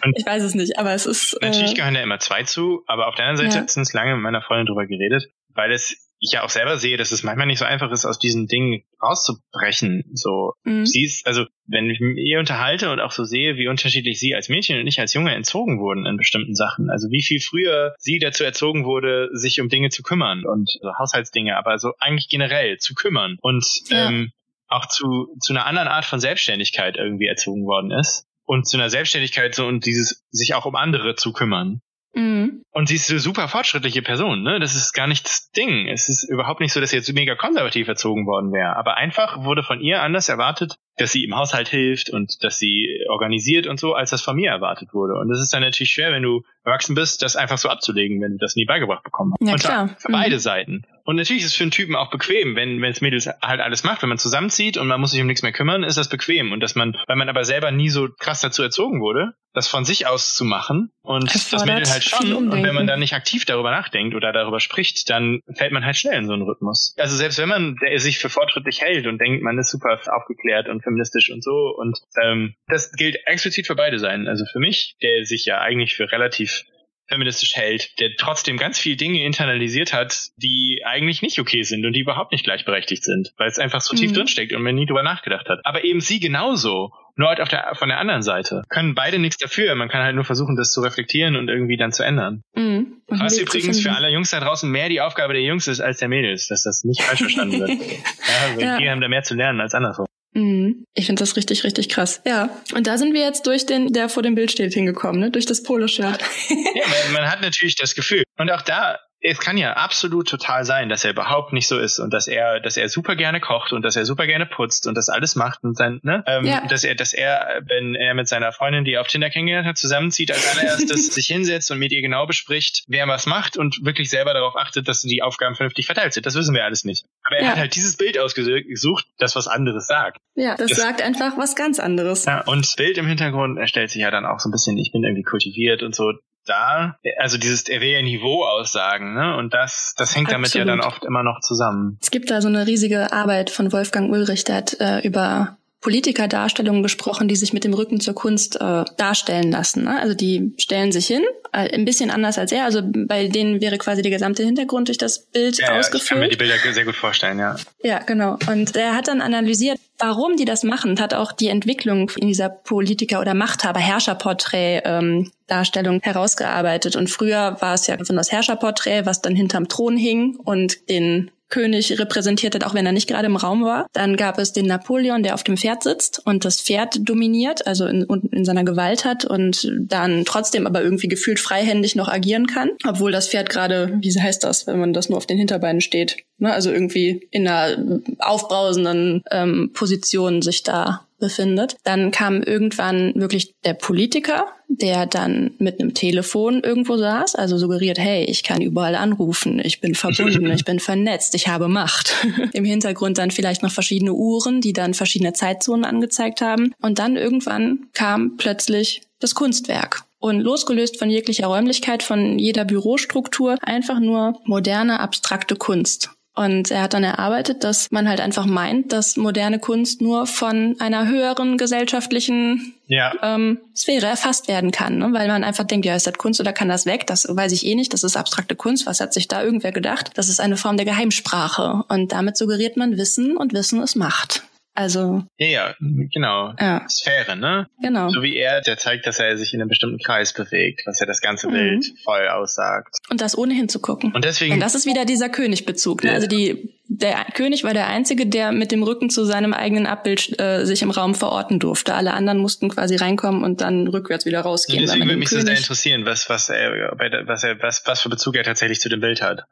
und Ich weiß es nicht, aber es ist. Natürlich Äh, gehören da immer zwei zu, aber auf der anderen Seite Ja. letztens lange mit meiner Freundin drüber geredet, weil es ich ja auch selber sehe, dass es manchmal nicht so einfach ist, aus diesen Dingen rauszubrechen. So, mhm. sie ist, also wenn ich mich mit ihr unterhalte und auch so sehe, wie unterschiedlich sie als Mädchen und ich als Junge entzogen wurden in bestimmten Sachen. Also wie viel früher sie dazu erzogen wurde, sich um Dinge zu kümmern und also Haushaltsdinge, aber so eigentlich generell zu kümmern und Ja. ähm, auch zu, zu einer anderen Art von Selbstständigkeit irgendwie erzogen worden ist. Und zu einer Selbstständigkeit so und dieses sich auch um andere zu kümmern. Mhm. Und sie ist eine super fortschrittliche Person, ne? Das ist gar nicht das Ding. Es ist überhaupt nicht so, dass sie jetzt mega konservativ erzogen worden wäre. Aber einfach wurde von ihr anders erwartet, dass sie im Haushalt hilft und dass sie organisiert und so, als das von mir erwartet wurde. Und das ist dann natürlich schwer, wenn du erwachsen bist, das einfach so abzulegen, wenn du das nie beigebracht bekommen hast. Ja, und klar. Für Mhm. beide Seiten. Und natürlich ist es für einen Typen auch bequem, wenn wenn es Mädels halt alles macht, wenn man zusammenzieht und man muss sich um nichts mehr kümmern, ist das bequem. Und dass man, weil man aber selber nie so krass dazu erzogen wurde, das von sich aus zu machen und das, das Mädel halt schon. Und wenn man dann nicht aktiv darüber nachdenkt oder darüber spricht, dann fällt man halt schnell in so einen Rhythmus. Also selbst wenn man sich für fortschrittlich hält und denkt, man ist super aufgeklärt und feministisch und so und ähm, das gilt explizit für beide Seiten. Also für mich, der sich ja eigentlich für relativ feministisch hält, der trotzdem ganz viel Dinge internalisiert hat, die eigentlich nicht okay sind und die überhaupt nicht gleichberechtigt sind, weil es einfach so mhm. tief drinsteckt und man nie drüber nachgedacht hat. Aber eben sie genauso. Nur halt auf der, von der anderen Seite. Können beide nichts dafür. Man kann halt nur versuchen, das zu reflektieren und irgendwie dann zu ändern. Mhm. Was übrigens für alle Jungs da draußen mehr die Aufgabe der Jungs ist als der Mädels, dass das nicht falsch verstanden wird. ja, also ja. Die haben da mehr zu lernen als andersrum. Mhm. Ich finde das richtig, richtig krass. Ja. Und da sind wir jetzt durch den, der vor dem Bild steht, hingekommen, ne? Durch das Poloshirt. ja, man, man hat natürlich das Gefühl. Und auch da es kann ja absolut total sein, dass er überhaupt nicht so ist und dass er, dass er super gerne kocht und dass er super gerne putzt und das alles macht und dann, ne, ähm, ja. dass er, dass er, wenn er mit seiner Freundin, die er auf Tinder kennengelernt hat, zusammenzieht, als allererstes sich hinsetzt und mit ihr genau bespricht, wer was macht und wirklich selber darauf achtet, dass die Aufgaben vernünftig verteilt sind. Das wissen wir alles nicht. Aber er ja. hat halt dieses Bild ausgesucht, das was anderes sagt. Ja, das, das sagt einfach was ganz anderes. Ja, und Bild im Hintergrund erstellt sich ja dann auch so ein bisschen, ich bin irgendwie kultiviert und so da, also dieses, er will ja Niveau aussagen, ne? Und das, das hängt Absolut. damit ja dann oft immer noch zusammen. Es gibt da so eine riesige Arbeit von Wolfgang Ulrich, der hat äh, über Politikerdarstellungen gesprochen, die sich mit dem Rücken zur Kunst äh, darstellen lassen. Ne? Also die stellen sich hin, äh, ein bisschen anders als er. Also bei denen wäre quasi der gesamte Hintergrund durch das Bild ja, ausgefüllt. Ja, ich kann mir die Bilder sehr gut vorstellen, ja. Ja, genau. Und er hat dann analysiert, warum die das machen, hat auch die Entwicklung in dieser Politiker- oder Machthaber-Herrscherporträt ähm, herausgearbeitet. Und früher war es ja von das Herrscherporträt, was dann hinterm Thron hing und den König repräsentiert hat, auch wenn er nicht gerade im Raum war. Dann gab es den Napoleon, der auf dem Pferd sitzt und das Pferd dominiert, also in, in seiner Gewalt hat und dann trotzdem aber irgendwie gefühlt freihändig noch agieren kann, obwohl das Pferd gerade, wie heißt das, wenn man das nur auf den Hinterbeinen steht, ne? also irgendwie in einer aufbrausenden ähm, Position sich da befindet. Dann kam irgendwann wirklich der Politiker, der dann mit einem Telefon irgendwo saß, also suggeriert, hey, ich kann überall anrufen, ich bin verbunden, ich bin vernetzt, ich habe Macht. Im Hintergrund dann vielleicht noch verschiedene Uhren, die dann verschiedene Zeitzonen angezeigt haben. Und dann irgendwann kam plötzlich das Kunstwerk. Und losgelöst von jeglicher Räumlichkeit, von jeder Bürostruktur, einfach nur moderne, abstrakte Kunst. Und er hat dann erarbeitet, dass man halt einfach meint, dass moderne Kunst nur von einer höheren gesellschaftlichen ja. ähm, Sphäre erfasst werden kann, ne? weil man einfach denkt, ja, ist das Kunst oder kann das weg? Das weiß ich eh nicht, das ist abstrakte Kunst. Was hat sich da irgendwer gedacht? Das ist eine Form der Geheimsprache und damit suggeriert man Wissen und Wissen ist Macht. Also. Ja, ja, genau. Ja. Sphäre, ne? Genau. So wie er, der zeigt, dass er sich in einem bestimmten Kreis bewegt, was ja das ganze mhm. Bild voll aussagt. Und das ohne hinzugucken. Und deswegen. Und das ist wieder dieser Königbezug. Ne? Ja. Also die, der König war der Einzige, der mit dem Rücken zu seinem eigenen Abbild äh, sich im Raum verorten durfte. Alle anderen mussten quasi reinkommen und dann rückwärts wieder rausgehen. deswegen würde mich König... sehr interessieren, was, was er, was er, was, was für Bezug er tatsächlich zu dem Bild hat.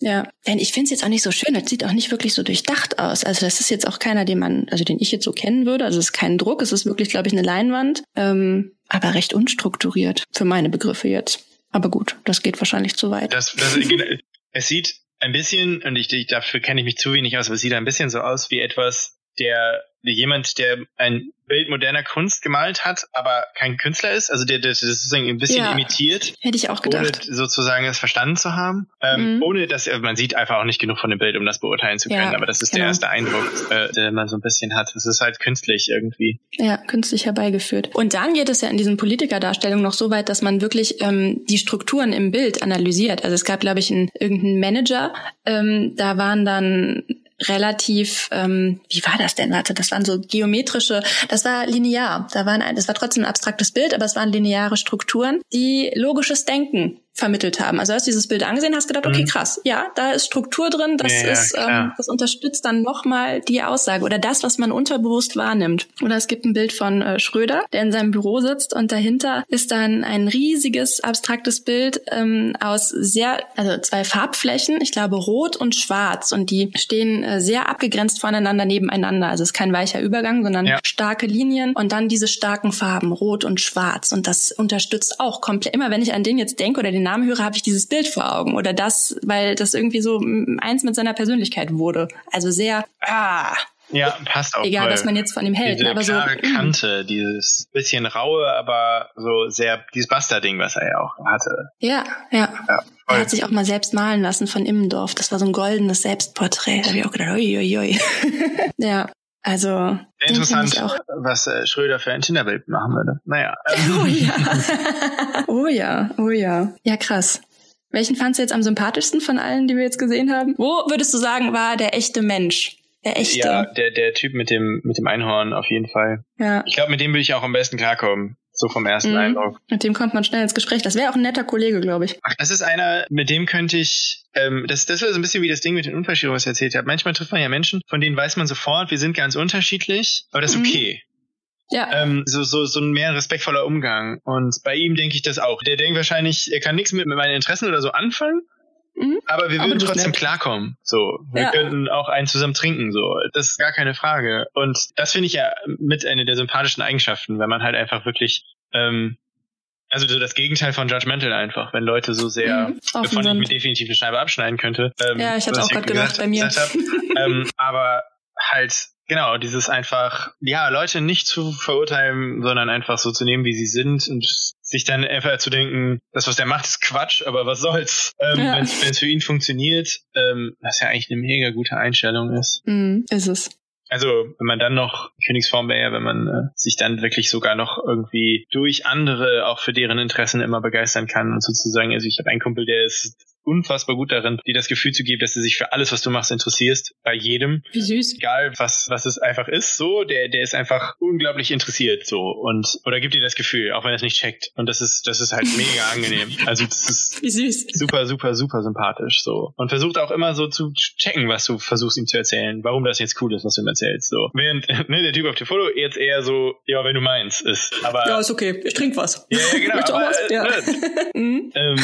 Ja, denn ich finde es jetzt auch nicht so schön. Das sieht auch nicht wirklich so durchdacht aus. Also das ist jetzt auch keiner, den man, also den ich jetzt so kennen würde. Also es ist kein Druck, es ist wirklich, glaube ich, eine Leinwand, ähm, aber recht unstrukturiert für meine Begriffe jetzt. Aber gut, das geht wahrscheinlich zu weit. Das, das, es sieht ein bisschen, und ich, ich dafür kenne ich mich zu wenig aus, aber es sieht ein bisschen so aus wie etwas, der jemand, der ein Bild moderner Kunst gemalt hat, aber kein Künstler ist, also der, der, der sozusagen ein bisschen ja, imitiert. Hätte ich auch gedacht. Ohne sozusagen es verstanden zu haben. Ähm, mhm. Ohne dass man sieht einfach auch nicht genug von dem Bild, um das beurteilen zu können. Ja, aber das ist genau. der erste Eindruck, äh, den man so ein bisschen hat. Es ist halt künstlich irgendwie. Ja, künstlich herbeigeführt. Und dann geht es ja in diesen Politikerdarstellungen noch so weit, dass man wirklich ähm, die Strukturen im Bild analysiert. Also es gab, glaube ich, einen, irgendeinen Manager, ähm, da waren dann relativ, ähm, wie war das denn? Warte, das waren so geometrische, das war linear. Da waren das war trotzdem ein abstraktes Bild, aber es waren lineare Strukturen, die logisches Denken vermittelt haben. Also hast du dieses Bild angesehen, hast gedacht, okay, mhm. krass, ja, da ist Struktur drin, das ja, ist, ähm, das unterstützt dann nochmal die Aussage oder das, was man unterbewusst wahrnimmt. Oder es gibt ein Bild von äh, Schröder, der in seinem Büro sitzt und dahinter ist dann ein riesiges abstraktes Bild ähm, aus sehr, also zwei Farbflächen, ich glaube rot und schwarz und die stehen äh, sehr abgegrenzt voneinander nebeneinander. Also es ist kein weicher Übergang, sondern ja. starke Linien und dann diese starken Farben, rot und schwarz und das unterstützt auch komplett. Immer wenn ich an den jetzt denke oder den Namen höre, habe ich dieses Bild vor Augen oder das, weil das irgendwie so eins mit seiner Persönlichkeit wurde. Also sehr, ah, ja, passt auch. Egal, was man jetzt von ihm hält. Diese aber so, klare mm, Kante, dieses bisschen raue, aber so sehr, dieses Buster-Ding, was er ja auch hatte. ja, ja. Ja, Er hat sich auch mal selbst malen lassen von Immendorf. Das war so ein goldenes Selbstporträt. Da habe ich auch gedacht, ui, ui, ui. ja, also. Interessant, was äh, Schröder für ein Tinderbild machen würde. Naja. Oh ja. oh ja, oh ja. Ja, krass. Welchen fandst du jetzt am sympathischsten von allen, die wir jetzt gesehen haben? Wo würdest du sagen, war der echte Mensch? Der echte. Ja, der, der Typ mit dem, mit dem Einhorn auf jeden Fall. ja. Ich glaube, mit dem würde ich auch am besten klarkommen. So vom ersten Mhm. Eindruck. Mit dem kommt man schnell ins Gespräch. Das wäre auch ein netter Kollege, glaube ich. Ach, das ist einer, mit dem könnte ich, ähm, das, das wäre so ein bisschen wie das Ding mit den Unfallschirurgen, was ich erzählt habe. Manchmal trifft man ja Menschen, von denen weiß man sofort, wir sind ganz unterschiedlich, aber das ist Mhm. okay. Ja. Ähm, so, so, so ein mehr respektvoller Umgang. Und bei ihm denke ich das auch. Der denkt wahrscheinlich, er kann nichts mit, mit meinen Interessen oder so anfangen, Mhm. aber wir Aber würden bist trotzdem nett. klarkommen. So, wir Ja. könnten auch einen zusammen trinken. So, das ist gar keine Frage. Und das finde ich ja mit einer der sympathischen Eigenschaften, wenn man halt einfach wirklich, ähm, also so das Gegenteil von judgmental einfach, wenn Leute so sehr, Mhm, wovon ich mir definitiv eine Scheibe abschneiden könnte. Ähm, Ja, ich was auch grad gedacht, bei mir. hab. ähm, aber halt, genau, dieses einfach, ja, Leute nicht zu verurteilen, sondern einfach so zu nehmen, wie sie sind und sich dann einfach zu denken, das, was er macht, ist Quatsch, aber was soll's, ähm, Ja. wenn es für ihn funktioniert, ähm, was ja eigentlich eine mega gute Einstellung ist. Mhm, ist es. Also, wenn man dann noch Königsform wäre, wenn man äh, sich dann wirklich sogar noch irgendwie durch andere auch für deren Interessen immer begeistern kann und sozusagen, also ich habe einen Kumpel, der ist unfassbar gut darin, dir das Gefühl zu geben, dass du dich für alles, was du machst, interessierst, bei jedem, Wie süß. egal was was es einfach ist, so, der der ist einfach unglaublich interessiert so und oder gibt dir das Gefühl, auch wenn er es nicht checkt und das ist das ist halt mega angenehm. Also das ist Wie süß. super, super, super sympathisch so. Und versucht auch immer so zu checken, was du versuchst ihm zu erzählen, warum das jetzt cool ist, was du ihm erzählst. So. Während ne, der Typ auf dem Foto jetzt eher so, ja, wenn du meinst, ist. Aber ist okay. Ich trinke was. ja, ja, genau. Möchtest du auch aber, was? Ja. ne, Mhm. ähm,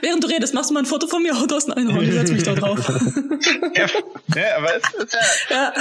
Während du redest, machst du mal ein Foto von mir. Oh, du hast ein Einhorn. Setz mich da drauf. ja, ja, aber es ist ja, ja.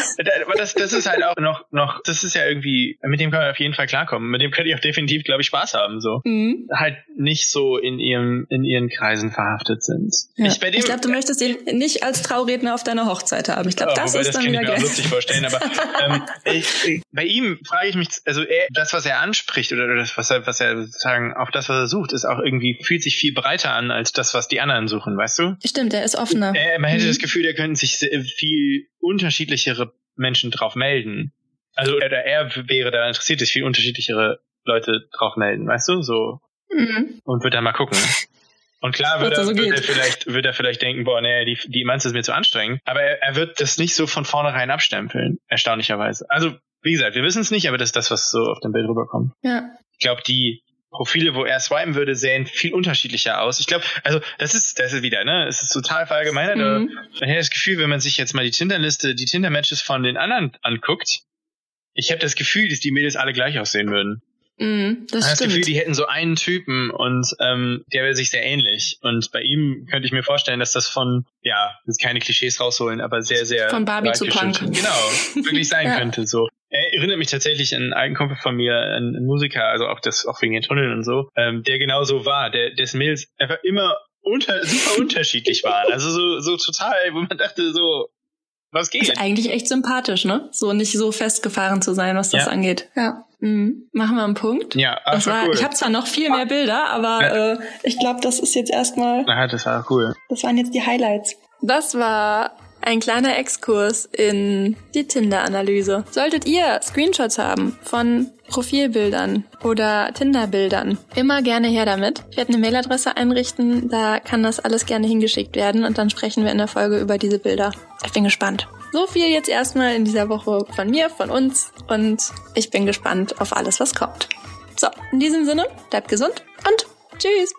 aber das, das ist halt auch noch, noch, das ist ja irgendwie, mit dem kann man auf jeden Fall klarkommen. Mit dem könnte ich auch definitiv, glaube ich, Spaß haben, so. Mhm. Halt nicht so in ihrem, in ihren Kreisen verhaftet sind. Ja. Ich, ich glaube, du möchtest ihn nicht als Trauredner auf deiner Hochzeit haben. Ich glaube, Ja, das ist das dann kann ich wieder mir auch geil. lustig vorstellen, aber ähm, ich, ich, bei ihm frage ich mich, also er, das, was er anspricht oder das, was er, was er sozusagen auf das, was er sucht, ist auch irgendwie, fühlt sich viel breiter an als das, was die anderen suchen, weißt du? Stimmt, er ist offener. Er, man hätte Mhm. das Gefühl, da könnten sich sehr- viel unterschiedlichere Menschen drauf melden. Also oder er wäre da interessiert, dass viel unterschiedlichere Leute drauf melden, weißt du? So Mhm. und wird dann mal gucken. Und klar wird er, so wird er vielleicht, wird er vielleicht denken, boah, nee, die, die Manns ist mir zu anstrengend. Aber er, er wird das nicht so von vornherein abstempeln, erstaunlicherweise. Also, wie gesagt, wir wissen es nicht, aber das ist das, was so auf dem Bild rüberkommt. Ja. Ich glaube, die Profile, wo er swipen würde, sehen viel unterschiedlicher aus. Ich glaube, also das ist, das ist wieder, ne? Es ist total verallgemeinert, Mhm. man hat das Gefühl, wenn man sich jetzt mal die Tinder-Liste, die Tinder-Matches von den anderen anguckt, ich habe das Gefühl, dass die Mädels alle gleich aussehen würden. Mhm. Das Ich habe das stimmt. Gefühl, die hätten so einen Typen und ähm, der wäre sich sehr ähnlich. Und bei ihm könnte ich mir vorstellen, dass das von, ja, jetzt keine Klischees rausholen, aber sehr, sehr Von Barbie zu Punk. Genau, wirklich sein Ja. könnte so. Er erinnert mich tatsächlich an einen alten Kumpel von mir, einen, Musiker, also auch das, auch wegen den Tunneln und so, ähm, der genau so war, der dessen Mädels einfach immer unter, super unterschiedlich waren. Also so, so total, wo man dachte so, was geht? Ist eigentlich echt sympathisch, ne? So nicht so festgefahren zu sein, was das Ja. angeht. Ja. Mhm. Machen wir einen Punkt. Ja, ah, Das war cool. Ich habe zwar noch viel mehr Bilder, aber Ja. äh, ich glaube, das ist jetzt erstmal, Na, das war cool. das waren jetzt die Highlights. Das war ein kleiner Exkurs in die Tinder-Analyse. Solltet ihr Screenshots haben von Profilbildern oder Tinder-Bildern, immer gerne her damit. Ich werde eine Mailadresse einrichten, da kann das alles gerne hingeschickt werden und dann sprechen wir in der Folge über diese Bilder. Ich bin gespannt. So viel jetzt erstmal in dieser Woche von mir, von uns und ich bin gespannt auf alles, was kommt. So, in diesem Sinne, bleibt gesund und tschüss!